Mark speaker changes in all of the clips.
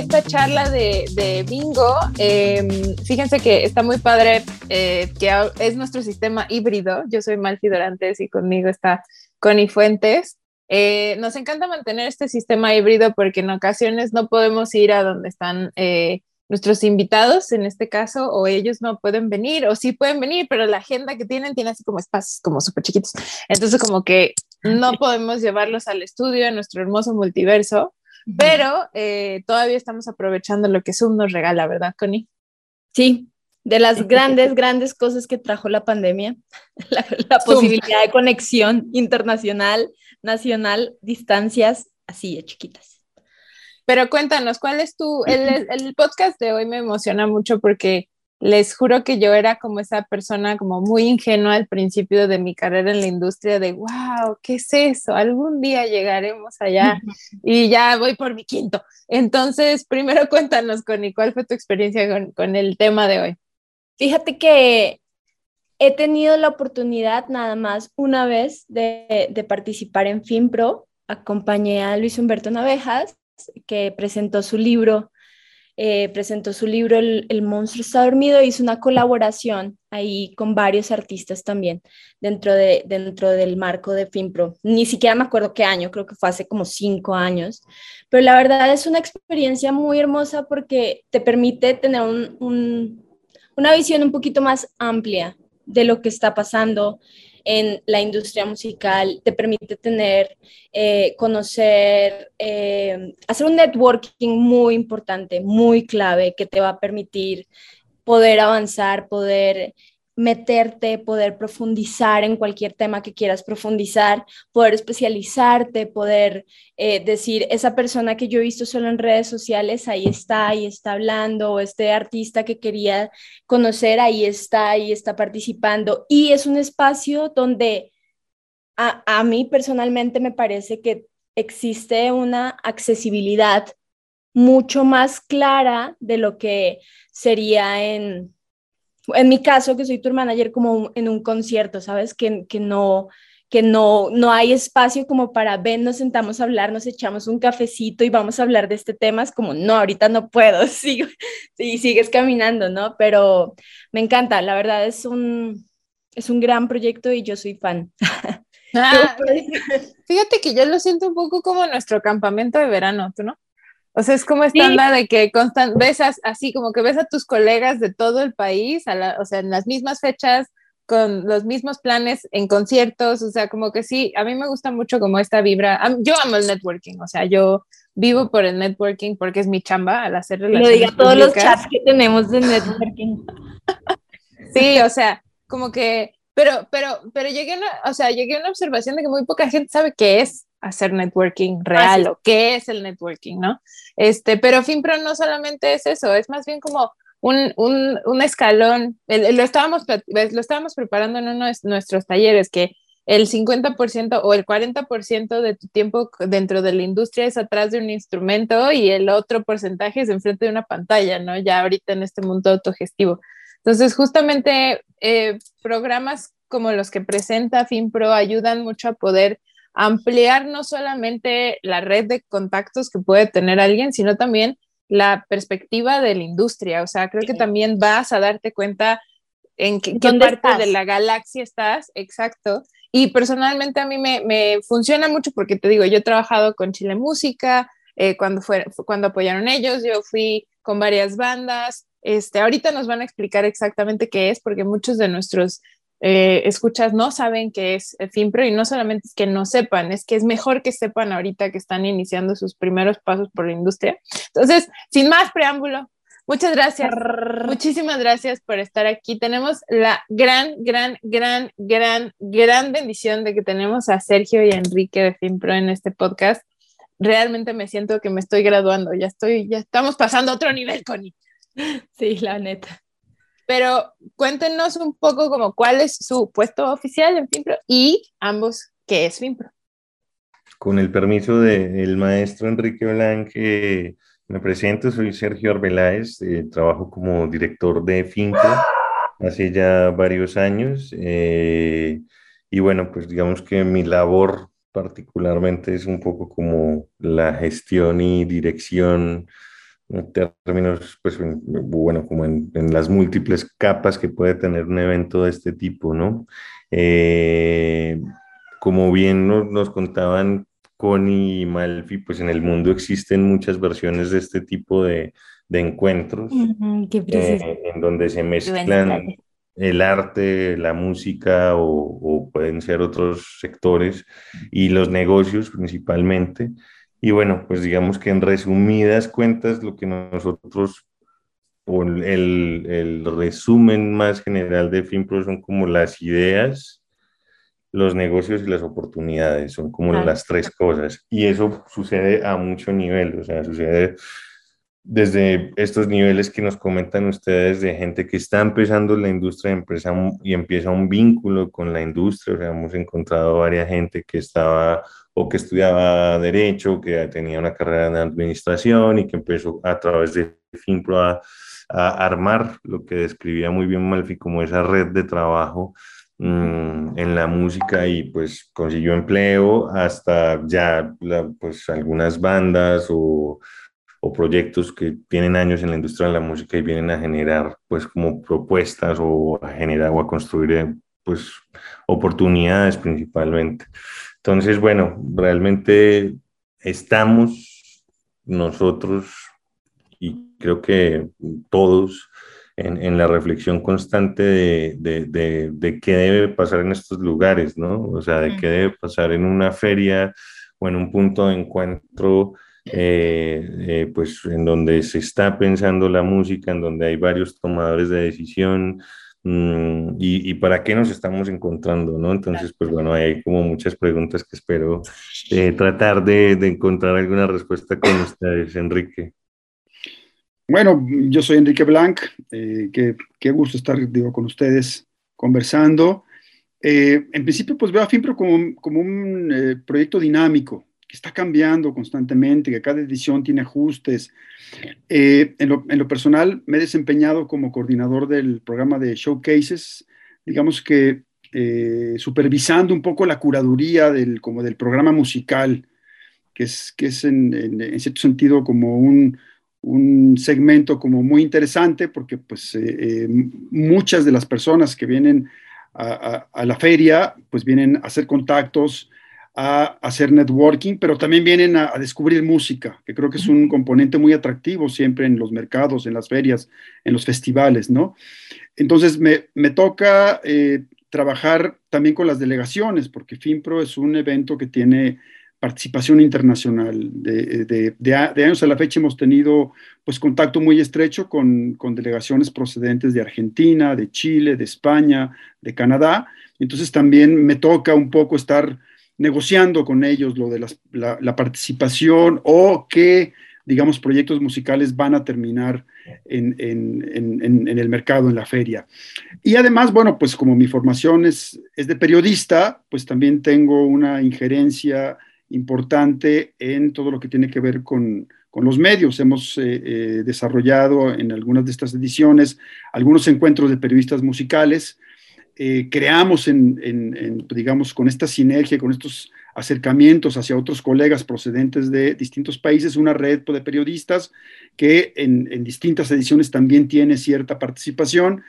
Speaker 1: esta charla de, bingo. Em, fíjense que está muy padre, eh, que es nuestro sistema híbrido. Yo soy Malfi Dorantes y conmigo está Connie Fuentes. Eh, nos encanta mantener este sistema híbrido porque en ocasiones no podemos ir a donde están eh, nuestros invitados, en este caso, o ellos no pueden venir, o sí pueden venir, pero la agenda que tienen tiene así como espacios como súper chiquitos. Entonces, como que no podemos llevarlos al estudio, en nuestro hermoso multiverso, pero eh, todavía estamos aprovechando lo que Zoom nos regala, ¿verdad, Connie?
Speaker 2: Sí, de las grandes, grandes cosas que trajo la pandemia, la, posibilidad de conexión internacional, nacional, distancias así de chiquitas.
Speaker 1: Pero cuéntanos, ¿cuál es tu, el, el podcast de hoy me emociona mucho porque les juro que yo era como esa persona como muy ingenua al principio de mi carrera en la industria de, wow, ¿qué es eso? Algún día llegaremos allá y ya voy por mi quinto. Entonces, primero cuéntanos, Connie, ¿cuál fue tu experiencia con, el tema de hoy?
Speaker 2: Fíjate que he tenido la oportunidad nada más una vez de, de participar en FinPro. Acompañé a Luis Humberto Navejas, que presentó su libro eh, presentó su libro el, monstruo está dormido, hizo una colaboración ahí con varios artistas también dentro, de, dentro del marco de FinPro. Ni siquiera me acuerdo qué año, creo que fue hace como cinco años, pero la verdad es una experiencia muy hermosa porque te permite tener una visión un poquito más amplia de lo que está pasando en la industria musical, te permite tener, eh, conocer, eh, hacer un networking muy importante, muy clave, que te va a permitir poder avanzar, poder meterte, poder profundizar en cualquier tema que quieras profundizar, poder especializarte, poder eh, decir, esa persona que yo he visto solo en redes sociales, ahí está, ahí está hablando, o este artista que quería conocer, ahí está, ahí está participando. Y es un espacio donde a, a mí personalmente me parece que existe una accesibilidad mucho más clara de lo que sería en en mi caso, que soy tu manager, como en un concierto, ¿sabes? Que, que no que no, no hay espacio como para ven, nos sentamos a hablar, nos echamos un cafecito y vamos a hablar de este tema, es como, no, ahorita no puedo, sigo, y sigues caminando, ¿no? Pero me encanta, la verdad es un, es un gran proyecto y yo soy fan.
Speaker 1: Ah, fíjate que yo lo siento un poco como nuestro campamento de verano, ¿tú no? O sea, es como esta onda de que constant, ves así, como que ves a tus colegas de todo el país, o sea, en las mismas fechas, con los mismos planes, en conciertos, o sea, como que sí, a mí me gusta mucho como esta vibra. Yo amo el networking, o sea, yo vivo por el networking porque es mi chamba al hacer
Speaker 2: relaciones Lo diga todos los chats que tenemos de networking.
Speaker 1: sí, o sea, como que, pero, pero, pero llegué a una, o sea, llegué a una observación de que muy poca gente sabe qué es hacer networking real o qué es el networking, ¿no? Este, pero FinPro no solamente es eso, es más bien como un, un, un escalón, lo, estábamos, lo estábamos preparando en uno de nuestros talleres, que el 50% o el 40% de tu tiempo dentro de la industria es atrás de un instrumento y el otro porcentaje es enfrente de una pantalla, ¿no? Ya ahorita en este mundo autogestivo. Entonces, justamente eh, programas como los que presenta FinPro ayudan mucho a poder ampliar no solamente la red de contactos que puede tener alguien, sino también la perspectiva de la industria. O sea, creo que también vas a darte cuenta en qué, parte de la galaxia estás, exacto. Y personalmente a mí me, funciona mucho porque te digo, yo he trabajado con Chile Música, eh, cuando, fue, cuando apoyaron ellos, yo fui con varias bandas. Este, ahorita nos van a explicar exactamente qué es, porque muchos de nuestros eh, escuchas no saben qué es FinPro y no solamente es que no sepan, es que es mejor que sepan ahorita que están iniciando sus primeros pasos por la industria. Entonces, sin más preámbulo, muchas gracias. Muchísimas gracias por estar aquí. Tenemos la gran, gran, gran, gran, gran bendición de que tenemos a Sergio y a Enrique de FinPro en este podcast. Realmente me siento que me estoy graduando, ya estoy, ya estamos pasando a otro nivel, Connie.
Speaker 2: Sí, la neta
Speaker 1: pero cuéntenos un poco como cuál es su puesto oficial en FIMPRO y ambos qué es FIMPRO.
Speaker 3: Con el permiso del maestro Enrique Blanque, me presento, soy Sergio Arbeláez, eh, trabajo como director de FIMPRO hace ya varios años eh, y bueno, pues digamos que mi labor particularmente es un poco como la gestión y dirección en términos, pues, bueno, como en, las múltiples capas que puede tener un evento de este tipo, ¿no? Eh, como bien nos, contaban Connie y Malfi, pues en el mundo existen muchas versiones de este tipo de, encuentros, eh, en donde se mezclan el arte, la música o, o, pueden ser otros sectores y los negocios principalmente. Y bueno, pues digamos que en resumidas cuentas, lo que nosotros, o el, el resumen más general de FinPro son como las ideas, los negocios y las oportunidades, son como las tres cosas. Y eso sucede a mucho nivel, o sea, sucede desde estos niveles que nos comentan ustedes de gente que está empezando la industria empresa y empieza un vínculo con la industria, o sea, hemos encontrado varias gente que estaba o que estudiaba derecho, que tenía una carrera en administración y que empezó a través de FinPro a, armar lo que describía muy bien Malfi como esa red de trabajo mm, en la música y pues consiguió empleo hasta ya pues algunas bandas o, o, proyectos que tienen años en la industria de la música y vienen a generar pues como propuestas o a generar o a construir pues oportunidades principalmente. Entonces, bueno, realmente estamos nosotros y creo que todos en, la reflexión constante de, qué debe pasar en estos lugares, ¿no? O sea, de qué debe pasar en una feria o en un punto de encuentro, eh, eh, pues en donde se está pensando la música, en donde hay varios tomadores de decisión, Mm, y, para qué nos estamos encontrando, ¿no? Entonces, pues bueno, hay como muchas preguntas que espero eh, tratar de, encontrar alguna respuesta con ustedes, Enrique.
Speaker 4: Bueno, yo soy Enrique Blanc, qué, gusto estar con ustedes conversando. En principio, pues veo a FIMPRO como un proyecto dinámico, que está cambiando constantemente, que cada edición tiene ajustes. Eh, en, lo, personal, me he desempeñado como coordinador del programa de showcases, digamos que eh, supervisando un poco la curaduría del, como del programa musical, que es, que es en, cierto sentido como un, segmento como muy interesante, porque pues eh, muchas de las personas que vienen a, a, la feria, pues vienen a hacer contactos, a hacer networking, pero también vienen a, descubrir música, que creo que es un componente muy atractivo siempre en los mercados, en las ferias, en los festivales, ¿no? Entonces me, toca eh, trabajar también con las delegaciones, porque FinPro es un evento que tiene participación internacional. De, años a la fecha hemos tenido pues contacto muy estrecho con, con, delegaciones procedentes de Argentina, de Chile, de España, de Canadá. Entonces también me toca un poco estar negociando con ellos lo de la, participación o qué, digamos, proyectos musicales van a terminar en, el mercado, en la feria. Y además, bueno, pues como mi formación es, de periodista, pues también tengo una injerencia importante en todo lo que tiene que ver con, los medios. Hemos eh, eh, desarrollado en algunas de estas ediciones algunos encuentros de periodistas musicales eh, creamos en, digamos, con esta sinergia, con estos acercamientos hacia otros colegas procedentes de distintos países, una red de periodistas que en, distintas ediciones también tiene cierta participación.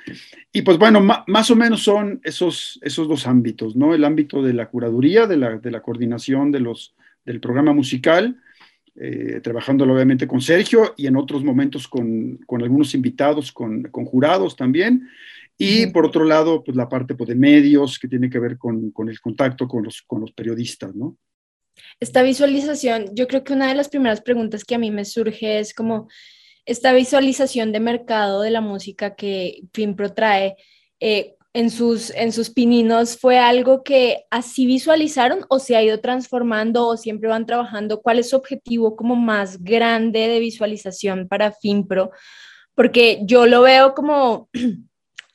Speaker 4: Y pues bueno, más o menos son esos, esos dos ámbitos, ¿no? El ámbito de la curaduría, de la, coordinación de los, del programa musical, eh, trabajándolo obviamente con Sergio y en otros momentos con, algunos invitados, con, con jurados también. Y por otro lado, pues la parte pues, de medios que tiene que ver con, el contacto con los, con los periodistas, ¿no?
Speaker 2: Esta visualización, yo creo que una de las primeras preguntas que a mí me surge es como esta visualización de mercado de la música que FinPro trae. Eh, en sus, en sus pininos fue algo que así visualizaron o se ha ido transformando o siempre van trabajando? ¿Cuál es su objetivo como más grande de visualización para FinPro? Porque yo lo veo como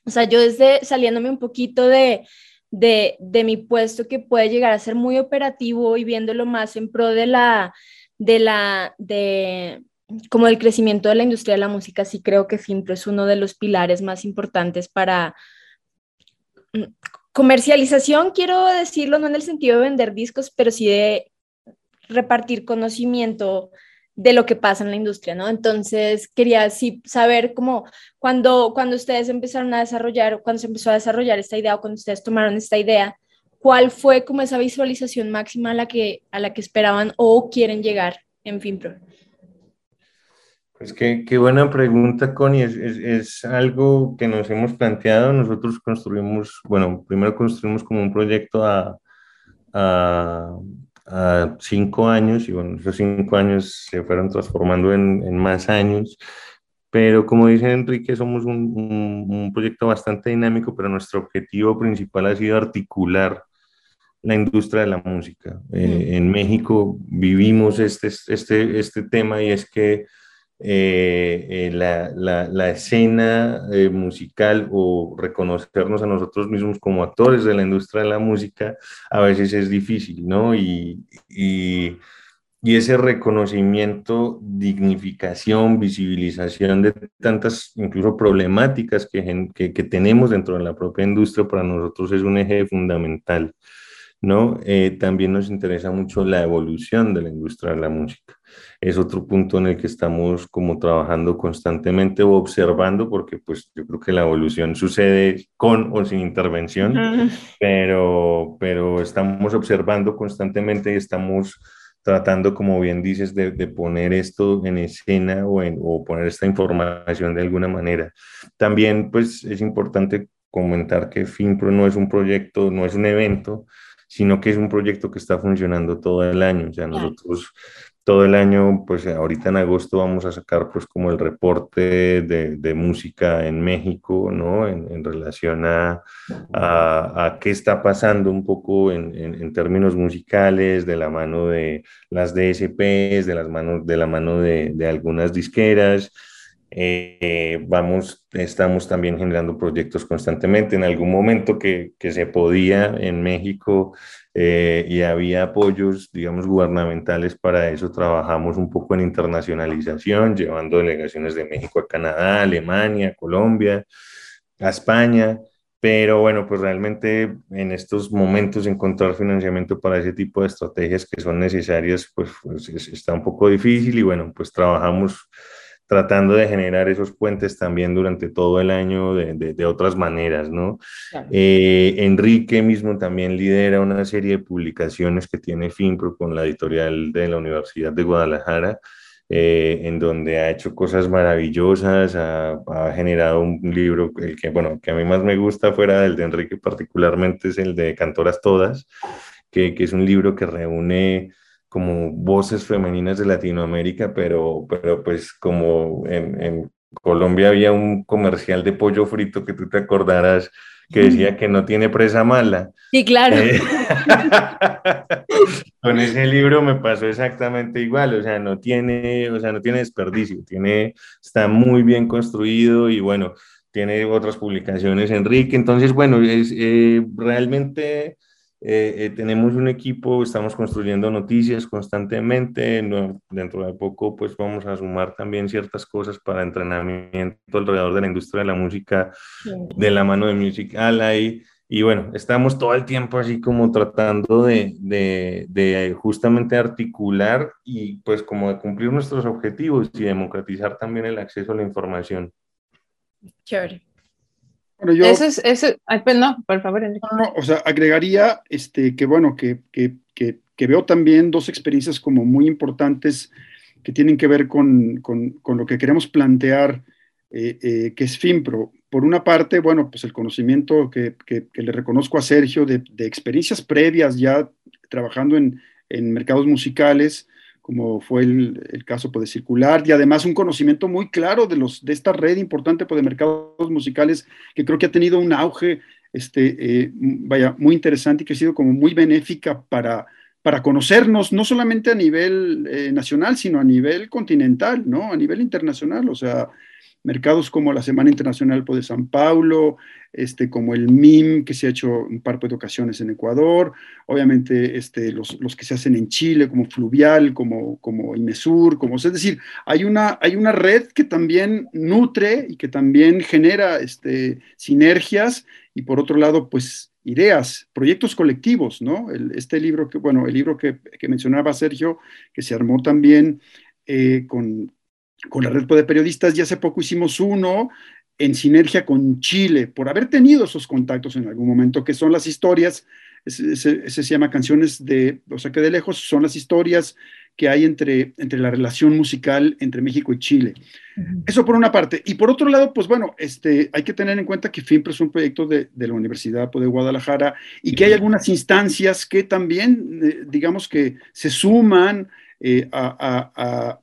Speaker 2: O sea, yo desde saliéndome un poquito de, de, mi puesto que puede llegar a ser muy operativo y viéndolo más en pro de la, de la, de como el crecimiento de la industria de la música, sí creo que FIMPRO es uno de los pilares más importantes para mm, comercialización, quiero decirlo, no en el sentido de vender discos, pero sí de repartir conocimiento de lo que pasa en la industria, ¿no? Entonces, quería sí saber cómo, cuando, cuando ustedes empezaron a desarrollar, cuando se empezó a desarrollar esta idea o cuando ustedes tomaron esta idea, ¿cuál fue como esa visualización máxima a la que, a la que esperaban o quieren llegar en FinPro?
Speaker 3: Pues qué, qué buena pregunta, Connie. Es, es, es, algo que nos hemos planteado. Nosotros construimos, bueno, primero construimos como un proyecto a, a, a cinco años y bueno, esos cinco años se fueron transformando en, en más años. Pero como dice Enrique, somos un, un, un, proyecto bastante dinámico, pero nuestro objetivo principal ha sido articular la industria de la música. Eh, en México vivimos este, este, este tema y es que eh, eh, la, la, la, escena eh, musical o reconocernos a nosotros mismos como actores de la industria de la música a veces es difícil, ¿no? Y, y, y ese reconocimiento, dignificación, visibilización de tantas incluso problemáticas que, que, que tenemos dentro de la propia industria para nosotros es un eje fundamental. ¿No? Eh, también nos interesa mucho la evolución de la industria de la música. Es otro punto en el que estamos como trabajando constantemente o observando, porque pues yo creo que la evolución sucede con o sin intervención, uh -huh. pero, pero estamos observando constantemente y estamos tratando, como bien dices, de, de poner esto en escena o, en, o poner esta información de alguna manera. También pues es importante comentar que FinPro no es un proyecto, no es un evento, sino que es un proyecto que está funcionando todo el año. O sea, nosotros todo el año, pues ahorita en agosto vamos a sacar pues como el reporte de, de música en México, ¿no? En, en relación a, a, a, qué está pasando un poco en, en, en, términos musicales, de la mano de las DSPs, de, las manos, de la mano de, de algunas disqueras. Eh, vamos, estamos también generando proyectos constantemente. En algún momento que, que se podía en México eh, y había apoyos, digamos, gubernamentales para eso, trabajamos un poco en internacionalización, llevando delegaciones de México a Canadá, Alemania, Colombia, a España. Pero bueno, pues realmente en estos momentos encontrar financiamiento para ese tipo de estrategias que son necesarias, pues, pues está un poco difícil y bueno, pues trabajamos tratando de generar esos puentes también durante todo el año de, de, de otras maneras, ¿no? Claro. Eh, Enrique mismo también lidera una serie de publicaciones que tiene FINPRO con la editorial de la Universidad de Guadalajara, eh, en donde ha hecho cosas maravillosas, ha, ha, generado un libro, el que, bueno, que a mí más me gusta fuera del de Enrique particularmente es el de Cantoras Todas, que, que es un libro que reúne como voces femeninas de Latinoamérica, pero, pero pues como en, en, Colombia había un comercial de pollo frito que tú te acordarás que decía que no tiene presa mala.
Speaker 2: Sí, claro.
Speaker 3: Eh, con ese libro me pasó exactamente igual, o sea, no tiene, o sea, no tiene desperdicio, tiene, está muy bien construido y bueno, tiene otras publicaciones, Enrique, entonces, bueno, es eh, realmente eh, eh, tenemos un equipo, estamos construyendo noticias constantemente, no, dentro de poco pues vamos a sumar también ciertas cosas para entrenamiento alrededor de la industria de la música, sí. de la mano de Music Ally, y bueno, estamos todo el tiempo así como tratando de, de, de, justamente articular y pues como de cumplir nuestros objetivos y democratizar también el acceso a la información.
Speaker 2: Chévere.
Speaker 1: Bueno, yo, eso es, eso, ay, pues no, por favor, Enrique.
Speaker 4: No, no, o sea, agregaría este, que, bueno, que, que, que, que, veo también dos experiencias como muy importantes que tienen que ver con, con, con lo que queremos plantear, eh, eh, que es FIMPRO. Por una parte, bueno, pues el conocimiento que, le reconozco a Sergio de, de, experiencias previas ya trabajando en, en mercados musicales, como fue el, el caso pues, de Circular, y además un conocimiento muy claro de, los, de esta red importante pues, de mercados musicales que creo que ha tenido un auge este, eh, vaya, muy interesante y que ha sido como muy benéfica para, para conocernos, no solamente a nivel eh, nacional, sino a nivel continental, ¿no? A nivel internacional, o sea, mercados como la Semana Internacional de San Paulo, este, como el MIM, que se ha hecho un par de ocasiones en Ecuador, obviamente este, los, que se hacen en Chile, como Fluvial, como, como IMESUR, como, es decir, hay una, hay una red que también nutre y que también genera este, sinergias y por otro lado, pues ideas, proyectos colectivos, ¿no? El, este libro que, bueno, el libro que, mencionaba Sergio, que se armó también eh, con, con la red de periodistas y hace poco hicimos uno en sinergia con Chile, por haber tenido esos contactos en algún momento, que son las historias, ese, se llama Canciones de, o sea que de lejos, son las historias que hay entre, entre la relación musical entre México y Chile. Eso por una parte. Y por otro lado, pues bueno, este, hay que tener en cuenta que FIMPRE es un proyecto de, de la Universidad de Guadalajara y que hay algunas instancias que también, eh, digamos que se suman eh, a,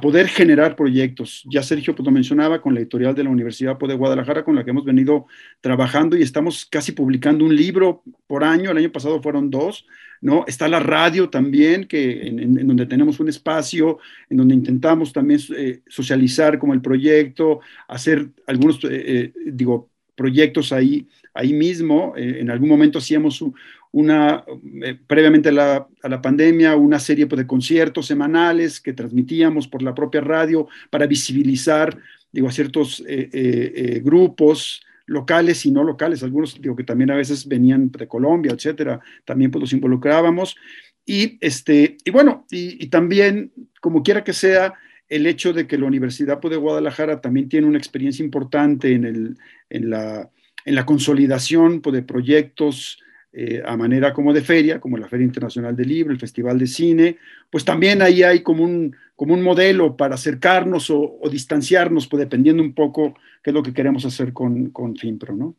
Speaker 4: poder generar proyectos. Ya Sergio pues, lo mencionaba con la editorial de la Universidad de Guadalajara, con la que hemos venido trabajando y estamos casi publicando un libro por año. El año pasado fueron dos. ¿no? Está la radio también, que, en, donde tenemos un espacio, en donde intentamos también eh, socializar como el proyecto, hacer algunos, eh, digo, proyectos ahí, ahí mismo. en algún momento hacíamos un, una, eh, previamente a la, a la, pandemia, una serie pues, de conciertos semanales que transmitíamos por la propia radio para visibilizar, digo, a ciertos eh, eh, grupos locales y no locales, algunos, digo, que también a veces venían de Colombia, etcétera, también pues los involucrábamos. Y, este, y bueno, y, también, como quiera que sea, el hecho de que la Universidad de Guadalajara también tiene una experiencia importante en, la, consolidación pues, de proyectos eh, a manera como de feria, como la Feria Internacional del Libro, el Festival de Cine, pues también ahí hay como un, como un modelo para acercarnos o, distanciarnos, pues dependiendo un poco qué es lo que queremos hacer con, con FIMPRO, ¿no?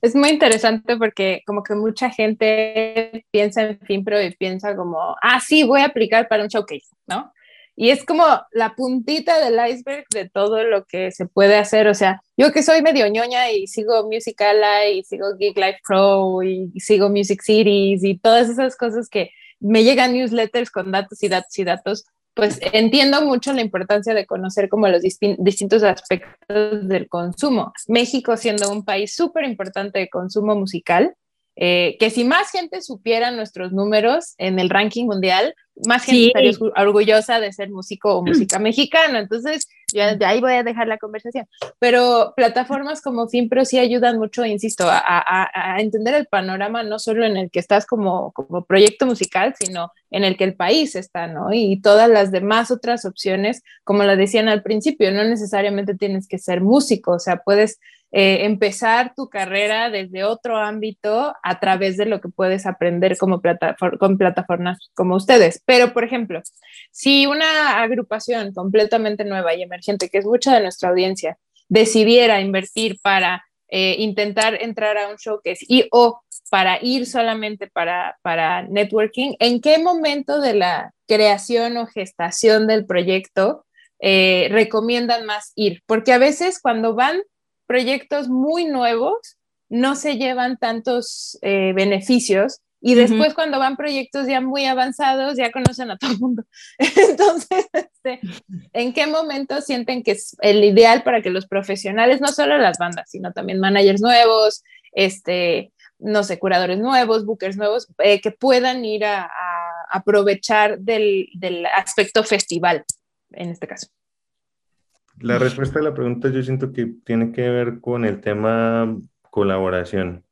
Speaker 1: Es muy interesante porque como que mucha gente piensa en FIMPRO y piensa como, ah, sí, voy a aplicar para un showcase, ¿no? Y es como la puntita del iceberg de todo lo que se puede hacer. O sea, yo que soy medio ñoña y sigo Musicala y sigo Geek Life Pro y sigo Music Cities y todas esas cosas que me llegan newsletters con datos y datos y datos, pues entiendo mucho la importancia de conocer como los distintos aspectos del consumo. México siendo un país súper importante de consumo musical, eh, que si más gente supiera nuestros números en el ranking mundial, más gente estaría orgullosa de ser músico o música mexicana. Entonces, ya de ahí voy a dejar la conversación. Pero plataformas como FinPro sí ayudan mucho, insisto, a, entender el panorama no solo en el que estás como, como proyecto musical, sino en el que el país está, ¿no? Y todas las demás otras opciones, como lo decían al principio, no necesariamente tienes que ser músico, o sea, puedes eh, empezar tu carrera desde otro ámbito a través de lo que puedes aprender como con plataformas como ustedes. Pero, por ejemplo, si una agrupación completamente nueva y emergente, que es mucha de nuestra audiencia, decidiera invertir para eh, intentar entrar a un showcase y o para ir solamente para, para networking, ¿en qué momento de la creación o gestación del proyecto eh, recomiendan más ir? Porque a veces cuando van proyectos muy nuevos no se llevan tantos eh, beneficios y después cuando van proyectos ya muy avanzados ya conocen a todo el mundo. Entonces, este, ¿en qué momento sienten que es el ideal para que los profesionales, no solo las bandas, sino también managers nuevos, este, no sé, curadores nuevos, bookers nuevos, eh, que puedan ir a, aprovechar del, del aspecto festival, en este caso?
Speaker 3: La respuesta a la pregunta yo siento que tiene que ver con el tema colaboración.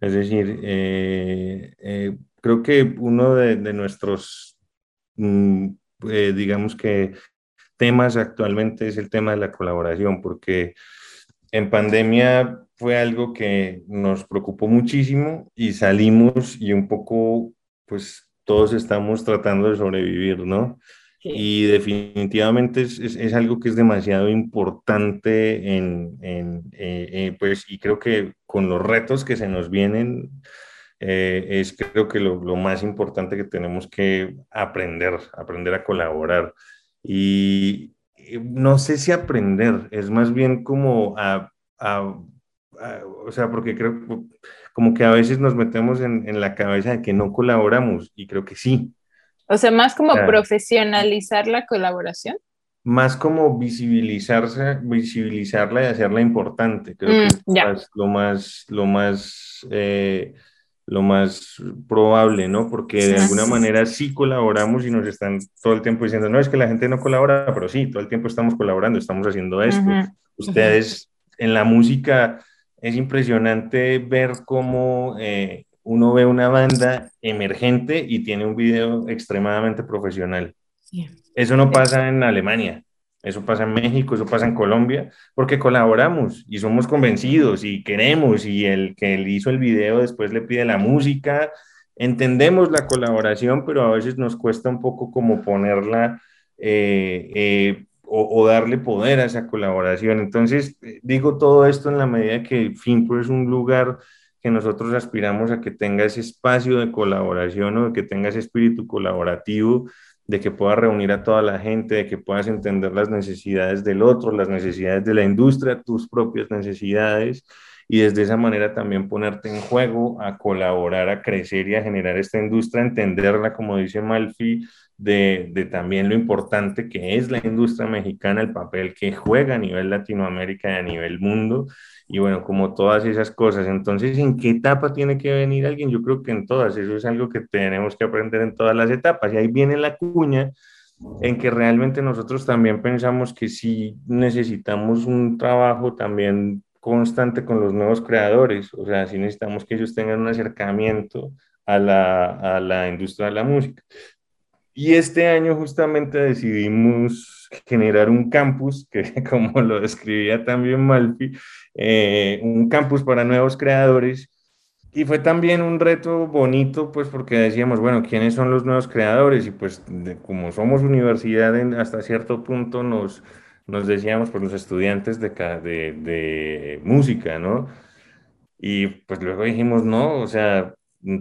Speaker 3: Es decir, eh, eh, creo que uno de, nuestros, mm, eh, digamos que, temas actualmente es el tema de la colaboración, porque en pandemia fue algo que nos preocupó muchísimo y salimos y un poco, pues todos estamos tratando de sobrevivir, ¿no? Y definitivamente es, es, algo que es demasiado importante en, en eh, eh, pues, y creo que con los retos que se nos vienen, eh, es creo que lo, lo, más importante que tenemos que aprender, aprender a colaborar. Y no sé si aprender, es más bien como a, a, o sea, porque creo como que a veces nos metemos en, en la cabeza de que no colaboramos y creo que sí,
Speaker 1: o sea, más como profesionalizar la colaboración.
Speaker 3: Más como visibilizarse, visibilizarla y hacerla importante. Creo que mm, es lo más, lo más, eh, lo más probable, ¿no? Porque de alguna manera sí colaboramos y nos están todo el tiempo diciendo, no, es que la gente no colabora, pero sí, todo el tiempo estamos colaborando, estamos haciendo esto. Ustedes en la música es impresionante ver cómo eh, uno ve una banda emergente y tiene un video extremadamente profesional. Eso no pasa en Alemania. Eso pasa en México, eso pasa en Colombia, porque colaboramos y somos convencidos y queremos y el que hizo el video después le pide la música. Entendemos la colaboración, pero a veces nos cuesta un poco como ponerla eh, eh, o, darle poder a esa colaboración. Entonces, eh, digo todo esto en la medida que Finpro es un lugar que nosotros aspiramos a que tenga ese espacio de colaboración o que tenga ese espíritu colaborativo de que puedas reunir a toda la gente, de que puedas entender las necesidades del otro, las necesidades de la industria, tus propias necesidades, y desde esa manera también ponerte en juego, a colaborar, a crecer y a generar esta industria, entenderla, como dice Malfi, de, de, también lo importante que es la industria mexicana, el papel que juega a nivel Latinoamérica y a nivel mundo, y bueno, como todas esas cosas. Entonces, ¿en qué etapa tiene que venir alguien? Yo creo que en todas, eso es algo que tenemos que aprender en todas las etapas. Y ahí viene la cuña en que realmente nosotros también pensamos que sí necesitamos un trabajo también constante con los nuevos creadores, o sea, sí necesitamos que ellos tengan un acercamiento a la, a la industria de la música. Y este año justamente decidimos generar un campus, que como lo describía también Malfi, eh, un campus para nuevos creadores. Y fue también un reto bonito, pues porque decíamos, bueno, ¿quiénes son los nuevos creadores? Y pues como somos universidad hasta cierto punto nos, nos decíamos, pues los estudiantes de, de, de música, ¿no? Y pues luego dijimos, no, o sea,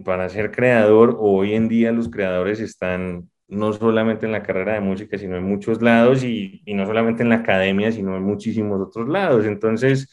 Speaker 3: para ser creador, hoy en día los creadores están no solamente en la carrera de música, sino en muchos lados y, y, no solamente en la academia, sino en muchísimos otros lados. Entonces,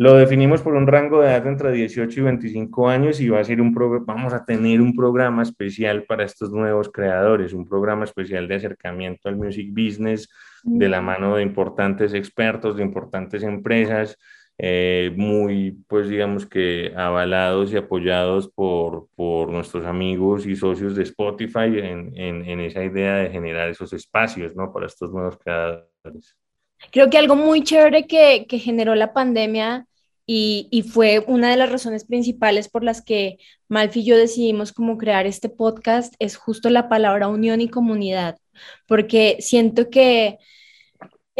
Speaker 3: lo definimos por un rango de edad entre 18 y 25 años y va a ser un vamos a tener un programa especial para estos nuevos creadores, un programa especial de acercamiento al music business de la mano de importantes expertos, de importantes empresas, eh, muy, pues digamos que avalados y apoyados por, por nuestros amigos y socios de Spotify en, en, en, esa idea de generar esos espacios, ¿no? Para estos nuevos creadores.
Speaker 2: Creo que algo muy chévere que, que generó la pandemia y, y, fue una de las razones principales por las que Malfi y yo decidimos como crear este podcast es justo la palabra unión y comunidad, porque siento que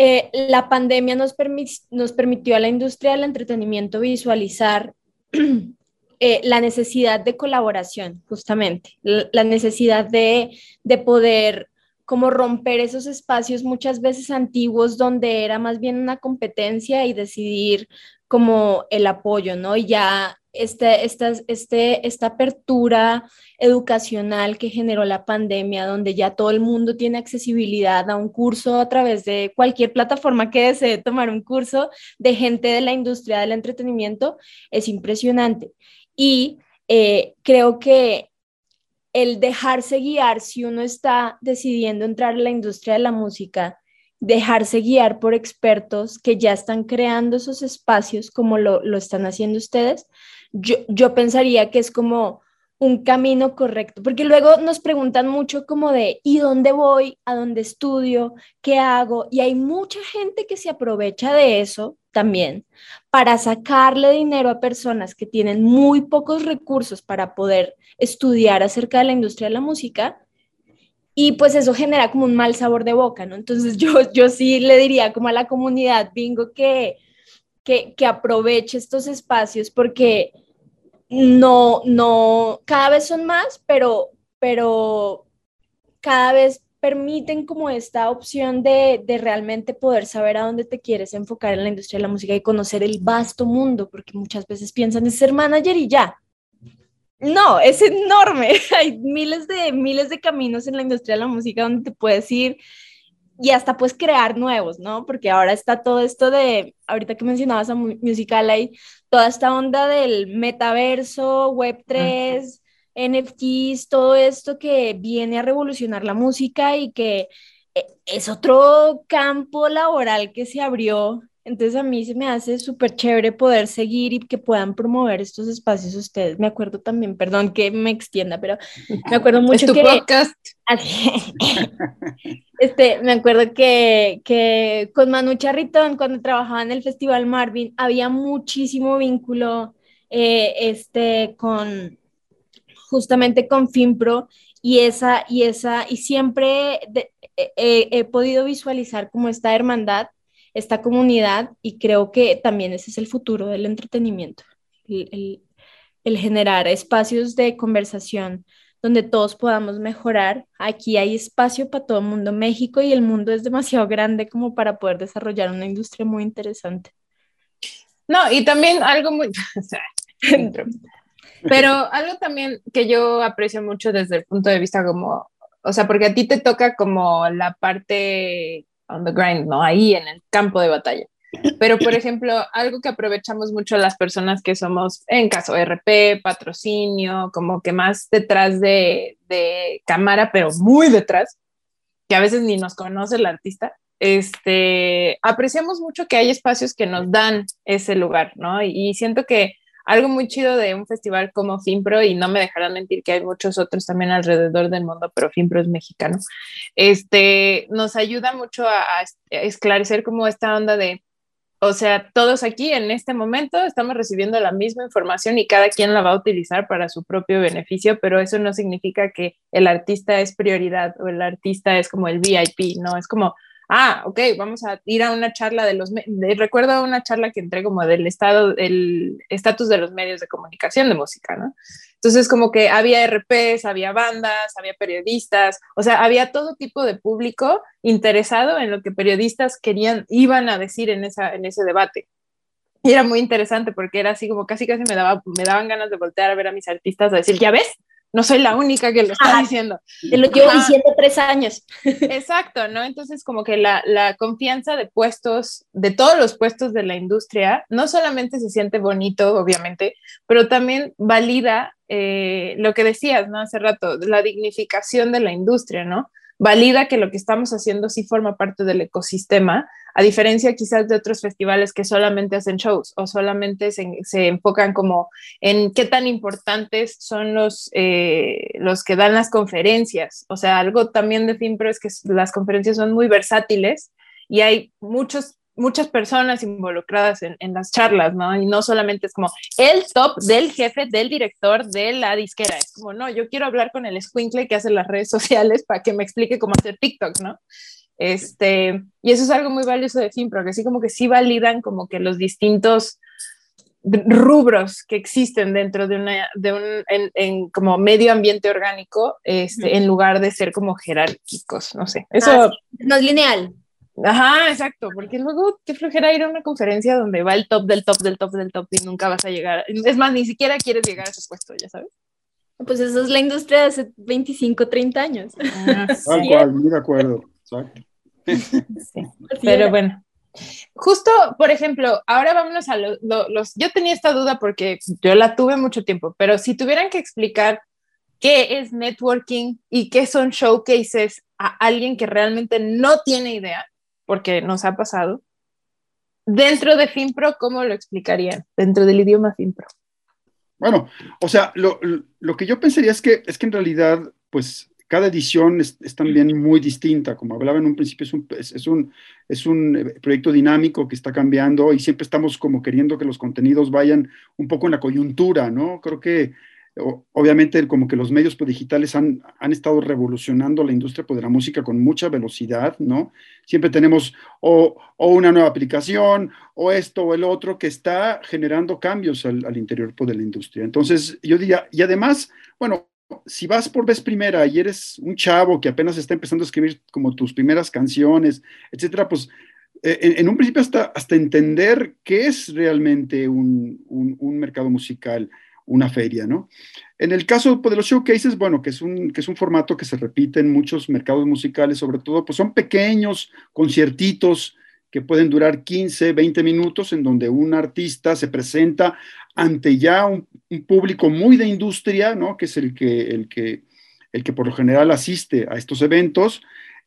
Speaker 2: eh, la pandemia nos, permitió a la industria del entretenimiento visualizar eh, la necesidad de colaboración, justamente, la, necesidad de, de poder como romper esos espacios muchas veces antiguos donde era más bien una competencia y decidir como el apoyo, ¿no? Y ya este, esta, este, esta apertura educacional que generó la pandemia, donde ya todo el mundo tiene accesibilidad a un curso a través de cualquier plataforma que desee tomar un curso de gente de la industria del entretenimiento, es impresionante. Y eh, creo que el dejarse guiar si uno está decidiendo entrar en la industria de la música, dejarse guiar por expertos que ya están creando esos espacios como lo, lo están haciendo ustedes, yo, pensaría que es como un camino correcto, porque luego nos preguntan mucho como de, ¿y dónde voy? ¿A dónde estudio? ¿Qué hago? Y hay mucha gente que se aprovecha de eso también para sacarle dinero a personas que tienen muy pocos recursos para poder estudiar acerca de la industria de la música. Y pues eso genera como un mal sabor de boca, ¿no? Entonces yo, yo sí le diría como a la comunidad bingo que que, aproveche estos espacios porque no, no, cada vez son más, pero, pero cada vez permiten como esta opción de, de, realmente poder saber a dónde te quieres enfocar en la industria de la música y conocer el vasto mundo, porque muchas veces piensan en ser manager y ya. No, es enorme. Hay miles de, miles de caminos en la industria de la música donde te puedes ir y hasta pues crear nuevos, ¿no? Porque ahora está todo esto de, ahorita que mencionabas a Musical hay toda esta onda del metaverso, Web3, NFTs, todo esto que viene a revolucionar la música y que eh, es otro campo laboral que se abrió entonces a mí se me hace súper chévere poder seguir y que puedan promover estos espacios ustedes. Me acuerdo también, perdón que me extienda, pero me acuerdo mucho
Speaker 1: ¿Es tu
Speaker 2: que...
Speaker 1: podcast?
Speaker 2: este, me acuerdo que, que con Manu Charritón, cuando trabajaba en el Festival Marvin, había muchísimo vínculo eh, este, con, justamente con FinPro y esa, y esa, y siempre he podido visualizar como esta hermandad, esta comunidad, y creo que también ese es el futuro del entretenimiento, el, el generar espacios de conversación donde todos podamos mejorar. Aquí hay espacio para todo el mundo. México y el mundo es demasiado grande como para poder desarrollar una industria muy interesante.
Speaker 1: No, y también algo muy... Pero algo también que yo aprecio mucho desde el punto de vista como, o sea, porque a ti te toca como la parte on the grind, ¿no? Ahí en el campo de batalla. Pero, por ejemplo, algo que aprovechamos mucho las personas que somos, en caso RP, patrocinio, como que más detrás de, de cámara, pero muy detrás, que a veces ni nos conoce el artista, este, apreciamos mucho que hay espacios que nos dan ese lugar, ¿no? Y, siento que algo muy chido de un festival como FinPro, y no me dejarán mentir que hay muchos otros también alrededor del mundo, pero FinPro es mexicano, este, nos ayuda mucho a, a esclarecer como esta onda de, o sea, todos aquí en este momento estamos recibiendo la misma información y cada quien la va a utilizar para su propio beneficio, pero eso no significa que el artista es prioridad o el artista es como el VIP, ¿no? Es como, ah, ok, vamos a ir a una charla de los, recuerdo una charla que entré como del estado, el estatus de los medios de comunicación de música, ¿no? Entonces, como que había RPs, había bandas, había periodistas, o sea, había todo tipo de público interesado en lo que periodistas querían, iban a decir en, esa, en ese debate. Era muy interesante porque era así como casi casi me, daba, me daban ganas de voltear a ver a mis artistas a decir, ya ves, no soy la única que lo está diciendo.
Speaker 2: Te lo llevo diciendo tres años.
Speaker 1: Exacto, ¿no? Entonces, como que la, la, confianza de puestos, de todos los puestos de la industria, no solamente se siente bonito, obviamente, pero también valida eh, lo que decías, ¿no? Hace rato, la dignificación de la industria, ¿no? Valida que lo que estamos haciendo sí forma parte del ecosistema a diferencia quizás de otros festivales que solamente hacen shows o solamente se, enfocan como en qué tan importantes son los, eh, los que dan las conferencias. O sea, algo también de FIMPRO es que las conferencias son muy versátiles y hay muchos muchas personas involucradas en, en, las charlas, ¿no? Y no solamente es como el top del jefe, del director de la disquera. Es como, no, yo quiero hablar con el squinkle que hace las redes sociales para que me explique cómo hacer TikTok, ¿no? Este, y eso es algo muy valioso de FIMPRO, que así como que sí validan como que los distintos rubros que existen dentro de, una, de un en, como medio ambiente orgánico, este, en lugar de ser como jerárquicos, no sé. Eso
Speaker 2: ah, no es lineal.
Speaker 1: Ajá, exacto, porque luego te flojera ir a una conferencia donde va el top del top del top del top y nunca vas a llegar. Es más, ni siquiera quieres llegar a ese puesto, ya sabes.
Speaker 2: Pues eso es la industria de hace 25, 30 años.
Speaker 4: Ah, Tal cual, muy de acuerdo. Exacto.
Speaker 1: Sí, pero bueno. Justo, por ejemplo, ahora vámonos a los... Yo tenía esta duda porque yo la tuve mucho tiempo, pero si tuvieran que explicar qué es networking y qué son showcases a alguien que realmente no tiene idea, porque nos ha pasado, dentro de FinPro, ¿cómo lo explicarían? Dentro del idioma FinPro.
Speaker 4: Bueno, o sea, lo, que yo pensaría es que, es que en realidad, pues cada edición es, también muy distinta. Como hablaba en un principio, es un, es, un, es un eh, proyecto dinámico que está cambiando y siempre estamos como queriendo que los contenidos vayan un poco en la coyuntura, ¿no? Creo que obviamente como que los medios digitales han, han, estado revolucionando la industria pues, de la música con mucha velocidad, ¿no? Siempre tenemos o, una nueva aplicación o esto o el otro que está generando cambios al, al interior pues, de la industria. Entonces, yo diría, y además, bueno, si vas por vez primera y eres un chavo que apenas está empezando a escribir como tus primeras canciones, etcétera, pues eh, en, un principio hasta, hasta entender qué es realmente un, un, mercado musical, una feria, ¿no? En el caso pues, de los showcases, bueno, que es, un, que es un formato que se repite en muchos mercados musicales, sobre todo, pues son pequeños conciertitos que pueden durar 15, 20 minutos, en donde un artista se presenta ante ya un, público muy de industria, ¿no? que es el que, el, que, el que por lo general asiste a estos eventos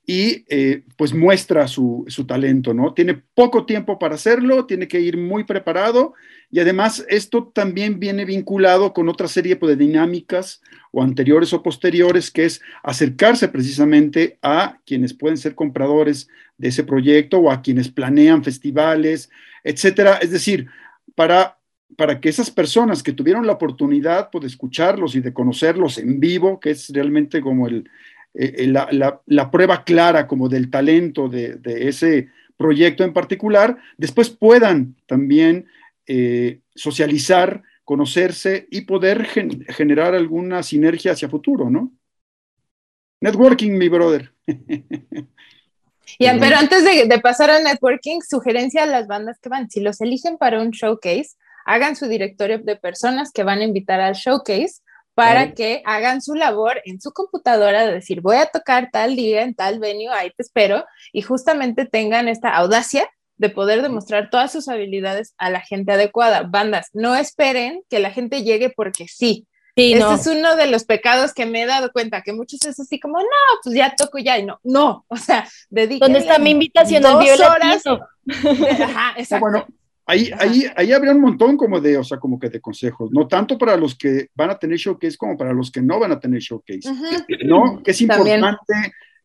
Speaker 4: y eh, pues muestra su, su, talento, ¿no? Tiene poco tiempo para hacerlo, tiene que ir muy preparado y además esto también viene vinculado con otra serie pues, de dinámicas o anteriores o posteriores, que es acercarse precisamente a quienes pueden ser compradores de ese proyecto o a quienes planean festivales, etcétera. Es decir, para para que esas personas que tuvieron la oportunidad pues, de escucharlos y de conocerlos en vivo, que es realmente como el, eh, la, prueba clara como del talento de, ese proyecto en particular, después puedan también eh, socializar, conocerse y poder generar alguna sinergia hacia futuro, ¿no? Networking, mi brother.
Speaker 1: pero antes de, de, pasar al networking, sugerencia a las bandas que van, si los eligen para un showcase, hagan su directorio de personas que van a invitar al showcase para que hagan su labor en su computadora de decir, voy a tocar tal día en tal venue, ahí te espero, y justamente tengan esta audacia de poder demostrar todas sus habilidades a la gente adecuada. Bandas, no esperen que la gente llegue porque sí. Sí, este es uno de los pecados que me he dado cuenta, que muchos es así como, no, pues ya toco ya, y no, no, o sea, dediquen.
Speaker 2: ¿Dónde está mi invitación al horas?
Speaker 4: Ajá, exacto. Bueno, Ahí, ahí, ahí habría un montón como de, o sea, como que de consejos, no tanto para los que van a tener showcase como para los que no van a tener showcase, ¿no? Que es importante,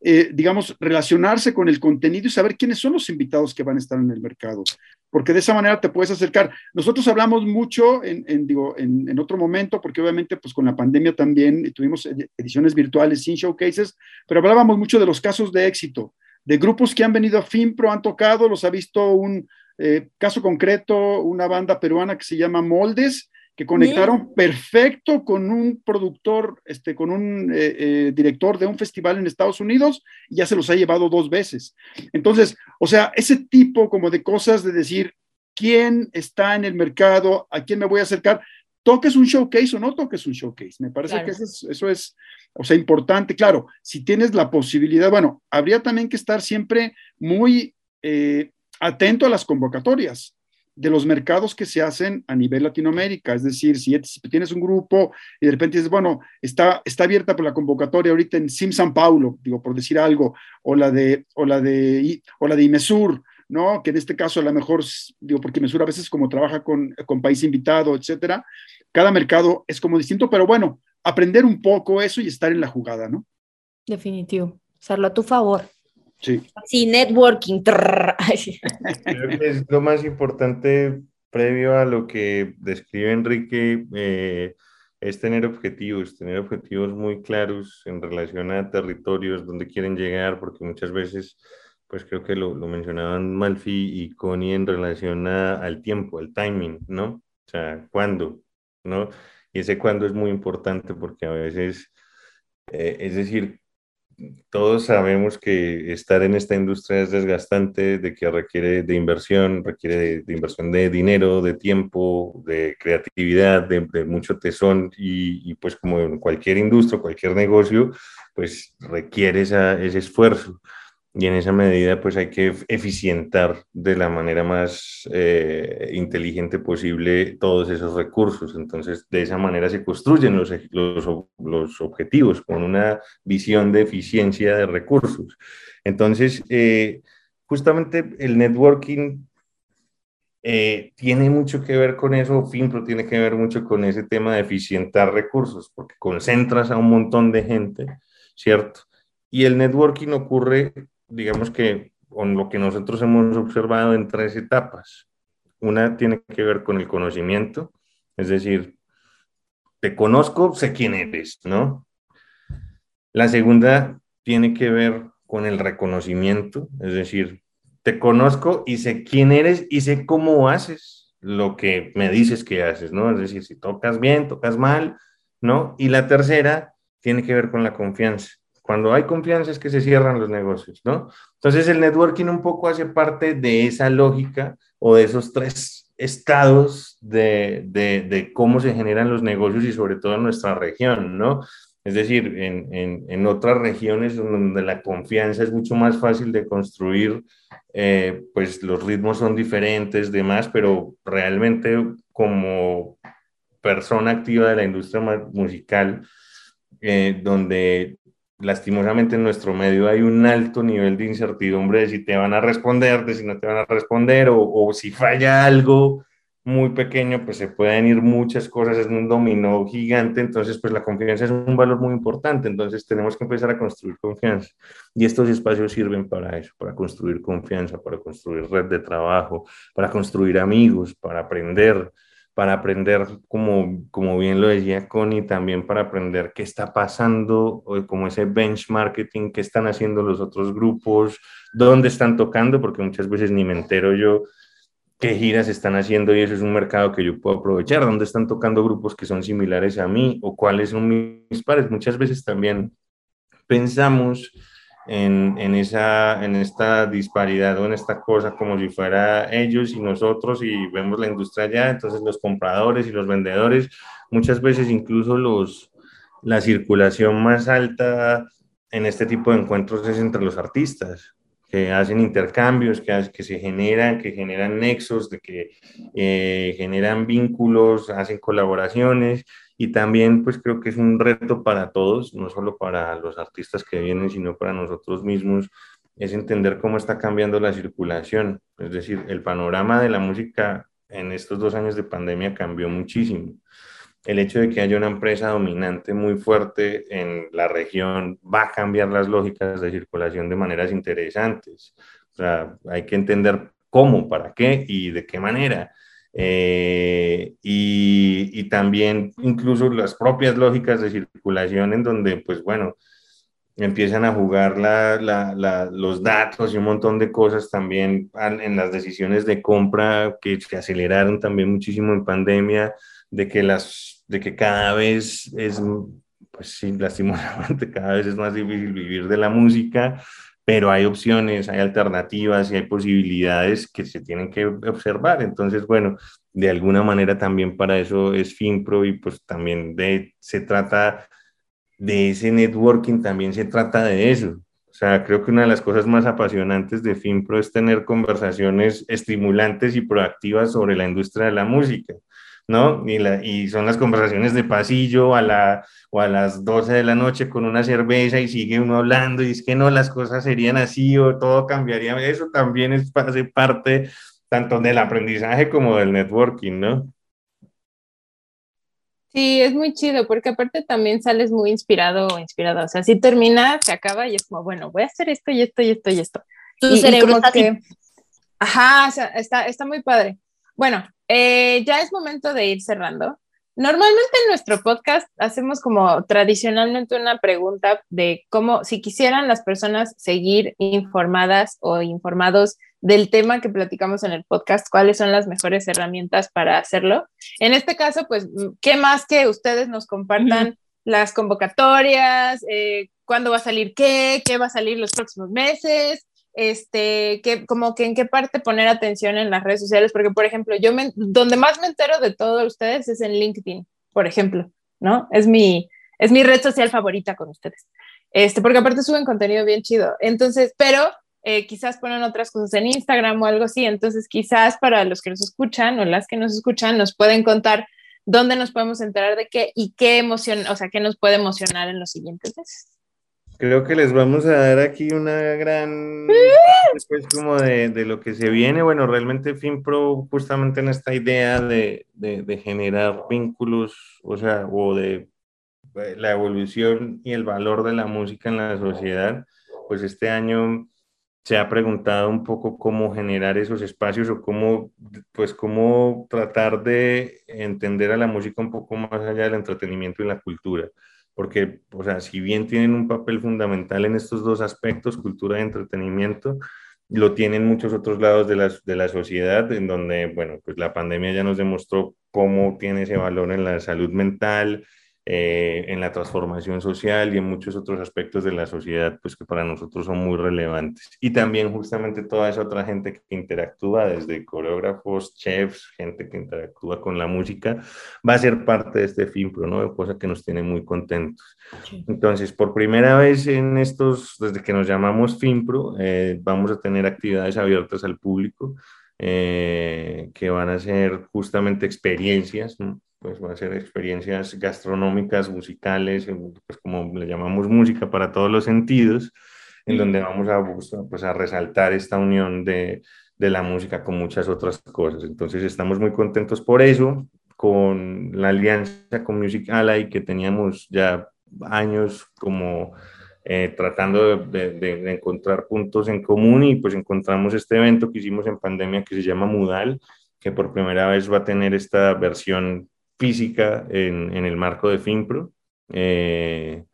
Speaker 4: eh, digamos, relacionarse con el contenido y saber quiénes son los invitados que van a estar en el mercado, porque de esa manera te puedes acercar. Nosotros hablamos mucho en, en digo, en, en, otro momento, porque obviamente, pues con la pandemia también tuvimos ediciones virtuales sin showcases, pero hablábamos mucho de los casos de éxito, de grupos que han venido a FinPro, han tocado, los ha visto un eh, caso concreto, una banda peruana que se llama Moldes, que conectaron perfecto con un productor, este, con un eh, eh, director de un festival en Estados Unidos, y ya se los ha llevado dos veces. Entonces, o sea, ese tipo como de cosas de decir quién está en el mercado, a quién me voy a acercar, toques un showcase o no toques un showcase. Me parece que eso es, o sea, importante. Claro, si tienes la posibilidad, bueno, habría también que estar siempre muy atento a las convocatorias de los mercados que se hacen a nivel Latinoamérica. Es decir, si tienes un grupo y de repente dices, bueno, está, está abierta por la convocatoria ahorita en Sim San Paulo, digo, por decir algo, o la de, o la de, o la de Imesur, ¿no? Que en este caso a lo mejor, digo, porque Imesur a veces como trabaja con, con país invitado, etcétera, cada mercado es como distinto, pero bueno, aprender un poco eso y estar en la jugada, ¿no?
Speaker 2: Definitivo, usarlo a tu favor.
Speaker 4: Sí.
Speaker 2: Sí, networking.
Speaker 3: Creo que es lo más importante previo a lo que describe Enrique, eh, es tener objetivos, tener objetivos muy claros en relación a territorios donde quieren llegar, porque muchas veces, pues creo que lo, lo mencionaban Malfi y Connie en relación al tiempo, al timing, ¿no? O sea, ¿cuándo? ¿No? Y ese cuándo es muy importante porque a veces, eh, es decir, todos sabemos que estar en esta industria es desgastante, de que requiere de inversión, requiere de, inversión de dinero, de tiempo, de creatividad, de, mucho tesón. Y, pues como en cualquier industria, cualquier negocio, pues requiere ese esfuerzo y en esa medida pues hay que eficientar de la manera más eh, inteligente posible todos esos recursos. Entonces de esa manera se construyen los, los, los objetivos con una visión de eficiencia de recursos. Entonces eh, justamente el networking eh, tiene mucho que ver con eso, FIMPRO tiene que ver mucho con ese tema de eficientar recursos, porque concentras a un montón de gente, ¿cierto? Y el networking ocurre digamos que con lo que nosotros hemos observado en tres etapas. Una tiene que ver con el conocimiento, es decir, te conozco, sé quién eres, ¿no? La segunda tiene que ver con el reconocimiento, es decir, te conozco y sé quién eres y sé cómo haces lo que me dices que haces, ¿no? Es decir, si tocas bien, tocas mal, ¿no? Y la tercera tiene que ver con la confianza. Cuando hay confianza es que se cierran los negocios, ¿no? Entonces el networking un poco hace parte de esa lógica o de esos tres estados de, de, cómo se generan los negocios y sobre todo en nuestra región, ¿no? Es decir, en, en, en otras regiones donde la confianza es mucho más fácil de construir, eh, pues los ritmos son diferentes, demás, pero realmente como persona activa de la industria musical, eh, donde lastimosamente en nuestro medio hay un alto nivel de incertidumbre de si te van a responder, de si no te van a responder, o, si falla algo muy pequeño, pues se pueden ir muchas cosas, es un dominó gigante, entonces pues la confianza es un valor muy importante, entonces tenemos que empezar a construir confianza. Y estos espacios sirven para eso, para construir confianza, para construir red de trabajo, para construir amigos, para aprender, para aprender, como, como bien lo decía Connie, también para aprender qué está pasando, como ese benchmarking, qué están haciendo los otros grupos, dónde están tocando, porque muchas veces ni me entero yo qué giras están haciendo y eso es un mercado que yo puedo aprovechar, dónde están tocando grupos que son similares a mí o cuáles son mis pares. Muchas veces también pensamos en, en, esa, en esta disparidad o en esta cosa como si fuera ellos y nosotros y vemos la industria allá, entonces los compradores y los vendedores, muchas veces incluso los, la circulación más alta en este tipo de encuentros es entre los artistas que hacen intercambios, que, que se generan, que generan nexos, de que eh, generan vínculos, hacen colaboraciones y también pues creo que es un reto para todos, no solo para los artistas que vienen, sino para nosotros mismos, es entender cómo está cambiando la circulación. Es decir, el panorama de la música en estos dos años de pandemia cambió muchísimo. El hecho de que haya una empresa dominante muy fuerte en la región va a cambiar las lógicas de circulación de maneras interesantes. O sea, hay que entender cómo, para qué y de qué manera. Eh, y, también incluso las propias lógicas de circulación en donde, pues bueno, empiezan a jugar los datos y un montón de cosas también en las decisiones de compra que se aceleraron también muchísimo en pandemia, de que, las, de que cada vez es, pues sí, lastimosamente cada vez es más difícil vivir de la música pero hay opciones, hay alternativas y hay posibilidades que se tienen que observar. Entonces, bueno, de alguna manera también para eso es FinPro y pues también de, se trata de ese networking, también se trata de eso. O sea, creo que una de las cosas más apasionantes de FinPro es tener conversaciones estimulantes y proactivas sobre la industria de la música. ¿No? Y, la, y son las conversaciones de pasillo a la, o a las 12 de la noche con una cerveza y sigue uno hablando y es que no, las cosas serían así o todo cambiaría. Eso también es, hace parte tanto del aprendizaje como del networking, ¿no?
Speaker 1: Sí, es muy chido porque aparte también sales muy inspirado o inspirada. O sea, si termina, se acaba y es como, bueno, voy a hacer esto y esto y esto y esto.
Speaker 2: Tu cerebro está que,
Speaker 1: Ajá, o sea, está, está muy padre. Bueno, eh, ya es momento de ir cerrando. Normalmente en nuestro podcast hacemos como tradicionalmente una pregunta de cómo, si quisieran las personas seguir informadas o informados del tema que platicamos en el podcast, cuáles son las mejores herramientas para hacerlo. En este caso, pues, ¿qué más que ustedes nos compartan las convocatorias, eh, cuándo va a salir qué, qué va a salir los próximos meses, este, que, como que en qué parte poner atención en las redes sociales, porque por ejemplo, yo me, donde más me entero de todos ustedes es en LinkedIn, por ejemplo, ¿no? Es mi, es mi red social favorita con ustedes. Este, porque aparte suben contenido bien chido. Entonces, pero eh, quizás ponen otras cosas en Instagram o algo así. Entonces, quizás para los que nos escuchan o las que nos escuchan, nos pueden contar dónde nos podemos enterar de qué y qué emoción, o sea, qué nos puede emocionar en los siguientes meses.
Speaker 3: Creo que les vamos a dar aquí una gran, después como de, de, lo que se viene. Bueno, realmente FinPro justamente en esta idea de, de, de generar vínculos, o sea, o de la evolución y el valor de la música en la sociedad, pues este año se ha preguntado un poco cómo generar esos espacios o cómo, pues cómo tratar de entender a la música un poco más allá del entretenimiento y la cultura porque, o sea, si bien tienen un papel fundamental en estos dos aspectos, cultura y entretenimiento, lo tienen muchos otros lados de la, de la sociedad, en donde, bueno, pues la pandemia ya nos demostró cómo tiene ese valor en la salud mental, eh, en la transformación social y en muchos otros aspectos de la sociedad, pues que para nosotros son muy relevantes. Y también justamente toda esa otra gente que interactúa, desde coreógrafos, chefs, gente que interactúa con la música, va a ser parte de este FIMPRO, ¿no? Cosa que nos tiene muy contentos. Entonces, por primera vez en estos, desde que nos llamamos FIMPRO, eh, vamos a tener actividades abiertas al público. Eh, que van a ser justamente experiencias, ¿no? Pues van a ser experiencias gastronómicas, musicales, pues como le llamamos música para todos los sentidos, en donde vamos a, pues, a resaltar esta unión de, de la música con muchas otras cosas. Entonces estamos muy contentos por eso, con la alianza con Music Ally que teníamos ya años como eh, tratando de, de, de, encontrar puntos en común y pues encontramos este evento que hicimos en pandemia que se llama Mudal, que por primera vez va a tener esta versión física en, en el marco de FinPro. Eh,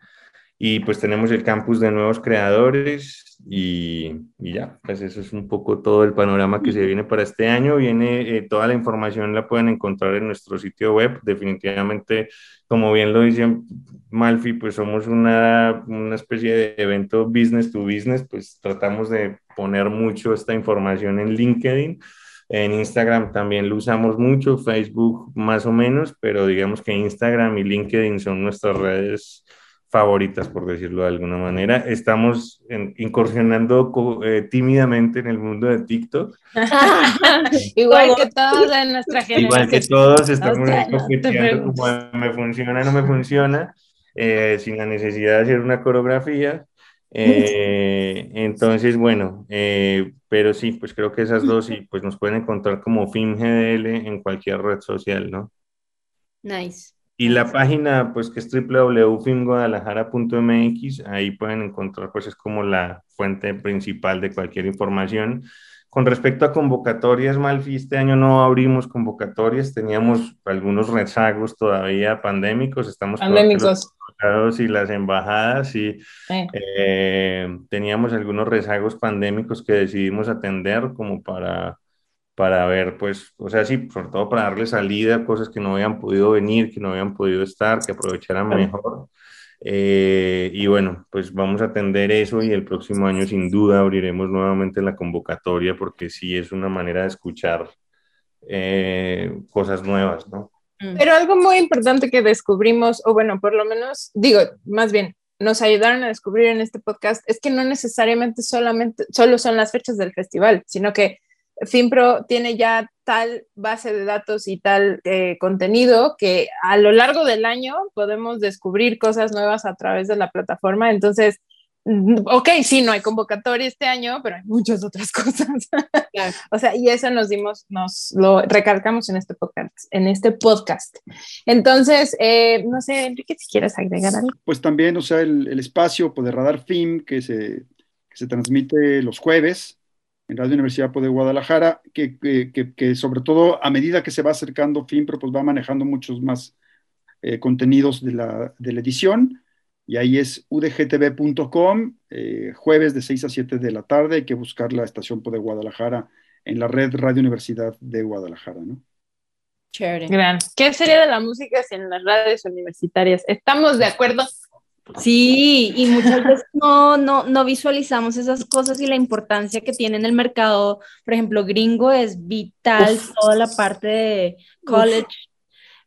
Speaker 3: y pues tenemos el campus de nuevos creadores y, y, ya, pues eso es un poco todo el panorama que se viene para este año. Viene eh, toda la información la pueden encontrar en nuestro sitio web. Definitivamente, como bien lo dice Malfi, pues somos una, una especie de evento business to business, pues tratamos de poner mucho esta información en LinkedIn. En Instagram también lo usamos mucho, Facebook más o menos, pero digamos que Instagram y LinkedIn son nuestras redes favoritas, por decirlo de alguna manera. Estamos incursionando eh, tímidamente en el mundo de TikTok.
Speaker 1: Igual que todos en nuestra generación.
Speaker 3: Igual que todos, estamos compitiendo como me funciona, no me funciona, eh, sin la necesidad de hacer una coreografía. Eh, entonces, bueno, pero sí, pues creo que esas dos y pues nos pueden encontrar como FIMGDL en cualquier red social, ¿no?
Speaker 2: Nice.
Speaker 3: Y la página, pues que es www.finguadalajara.mx, ahí pueden encontrar, pues es como la fuente principal de cualquier información. Con respecto a convocatorias, Malfi, este año no abrimos convocatorias, teníamos algunos rezagos todavía pandémicos, estamos
Speaker 1: pandémicos
Speaker 3: y las embajadas y eh, teníamos algunos rezagos pandémicos que decidimos atender como para para ver, pues, o sea, sí, sobre todo para darle salida a cosas que no habían podido venir, que no habían podido estar, que aprovecharan mejor. Eh, y bueno, pues vamos a atender eso y el próximo año sin duda abriremos nuevamente la convocatoria porque sí es una manera de escuchar eh, cosas nuevas, ¿no?
Speaker 1: Pero algo muy importante que descubrimos, o bueno, por lo menos, digo, más bien, nos ayudaron a descubrir en este podcast, es que no necesariamente solamente, solo son las fechas del festival, sino que FinPro tiene ya tal base de datos y tal eh, contenido que a lo largo del año podemos descubrir cosas nuevas a través de la plataforma. Entonces, ok, sí, no hay convocatoria este año, pero hay muchas otras cosas. o sea, y eso nos dimos, nos lo recalcamos en este podcast. En este podcast. Entonces, eh, no sé, Enrique, si quieres agregar algo.
Speaker 4: Pues también, o sea, el, el espacio pues, de Radar FIM que se, que se transmite los jueves en Radio Universidad de Guadalajara, que, que, sobre todo a medida que se va acercando FIMPRO, pues va manejando muchos más eh, contenidos de la, de la, edición, y ahí es udgtv.com, eh, jueves de 6 a 7 de la tarde, hay que buscar la estación de Guadalajara en la red Radio Universidad de Guadalajara, ¿no?
Speaker 1: Chévere. Gran. ¿Qué sería de la música sin las radios universitarias? ¿Estamos de acuerdo?
Speaker 2: Sí, y muchas veces no, no, no visualizamos esas cosas y la importancia que tiene en el mercado, por ejemplo, gringo es vital, toda la parte de college,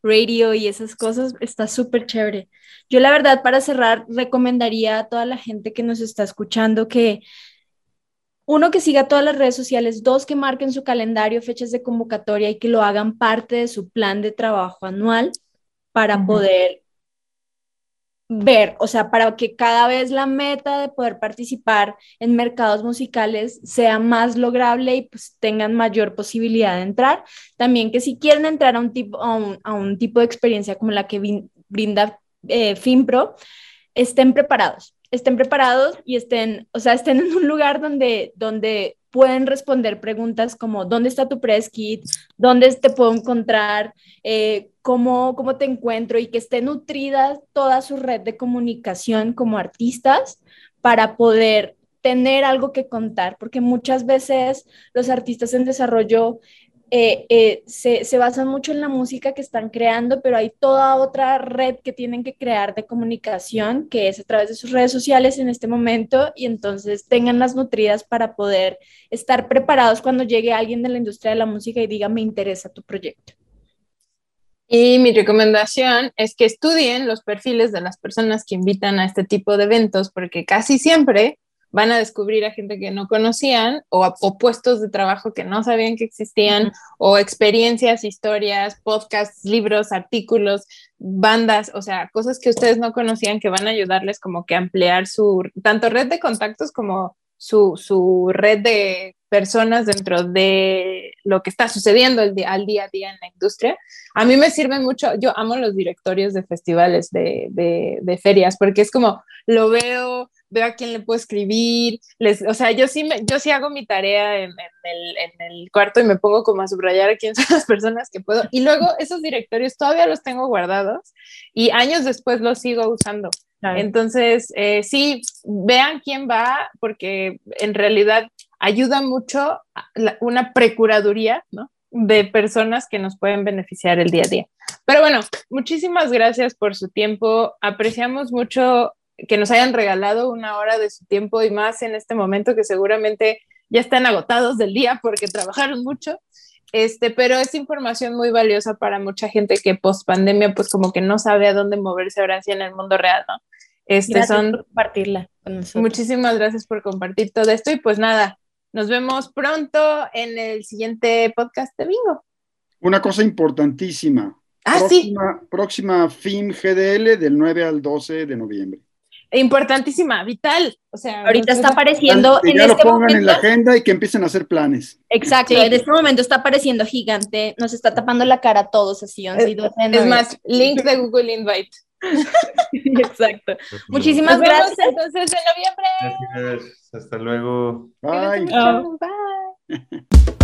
Speaker 2: radio y esas cosas, está súper chévere. Yo la verdad, para cerrar, recomendaría a toda la gente que nos está escuchando que uno, que siga todas las redes sociales, dos, que marquen su calendario, fechas de convocatoria y que lo hagan parte de su plan de trabajo anual para poder ver, o sea, para que cada vez la meta de poder participar en mercados musicales sea más lograble y pues tengan mayor posibilidad de entrar. También que si quieren entrar a un tipo, a un, tipo de experiencia como la que brinda eh, FinPro, estén preparados, estén preparados y estén, o sea, estén en un lugar donde, donde pueden responder preguntas como ¿dónde está tu press kit? ¿Dónde te puedo encontrar? Eh, ¿cómo, ¿Cómo te encuentro? Y que esté nutrida toda su red de comunicación como artistas para poder tener algo que contar, porque muchas veces los artistas en desarrollo eh, eh, se, se, basan mucho en la música que están creando, pero hay toda otra red que tienen que crear de comunicación, que es a través de sus redes sociales en este momento, y entonces tengan las nutridas para poder estar preparados cuando llegue alguien de la industria de la música y diga, me interesa tu proyecto.
Speaker 1: Y mi recomendación es que estudien los perfiles de las personas que invitan a este tipo de eventos, porque casi siempre van a descubrir a gente que no conocían o, o puestos de trabajo que no sabían que existían o experiencias, historias, podcasts, libros, artículos, bandas, o sea, cosas que ustedes no conocían que van a ayudarles como que a ampliar su tanto red de contactos como su, su red de personas dentro de lo que está sucediendo el día, al día a día en la industria. A mí me sirve mucho, yo amo los directorios de festivales, de, de, de ferias, porque es como, lo veo, veo a quién le puedo escribir, les, o sea, yo sí, me, yo sí hago mi tarea en, el, en, el, cuarto y me pongo como a subrayar a quién son las personas que puedo. Y luego esos directorios todavía los tengo guardados y años después los sigo usando. Entonces, eh, sí, vean quién va, porque en realidad ayuda mucho una precuraduría, ¿no? de personas que nos pueden beneficiar el día a día. Pero bueno, muchísimas gracias por su tiempo. Apreciamos mucho que nos hayan regalado una hora de su tiempo y más en este momento que seguramente ya están agotados del día porque trabajaron mucho. Este, pero es información muy valiosa para mucha gente que post pandemia pues como que no sabe a dónde moverse ahora sí en el mundo real, ¿no? Este son
Speaker 2: por compartirla con nosotros.
Speaker 1: Muchísimas gracias por compartir todo esto y pues nada, nos vemos pronto en el siguiente podcast de Bingo.
Speaker 4: Una cosa importantísima.
Speaker 1: Ah,
Speaker 4: próxima, sí. Próxima FIM GDL del 9 al 12 de noviembre.
Speaker 1: Importantísima, vital. O sea,
Speaker 2: ahorita está apareciendo.
Speaker 4: Que ya lo este pongan en la agenda y que empiecen a hacer planes.
Speaker 2: Exacto, en este momento está apareciendo gigante, nos está tapando la cara a todos así. 11 y 12
Speaker 1: es más, link de Google Invite.
Speaker 2: Exacto. Muchísimas gracias.
Speaker 1: Entonces, en noviembre.
Speaker 3: Gracias. Hasta luego.
Speaker 4: Bye.
Speaker 1: Bye.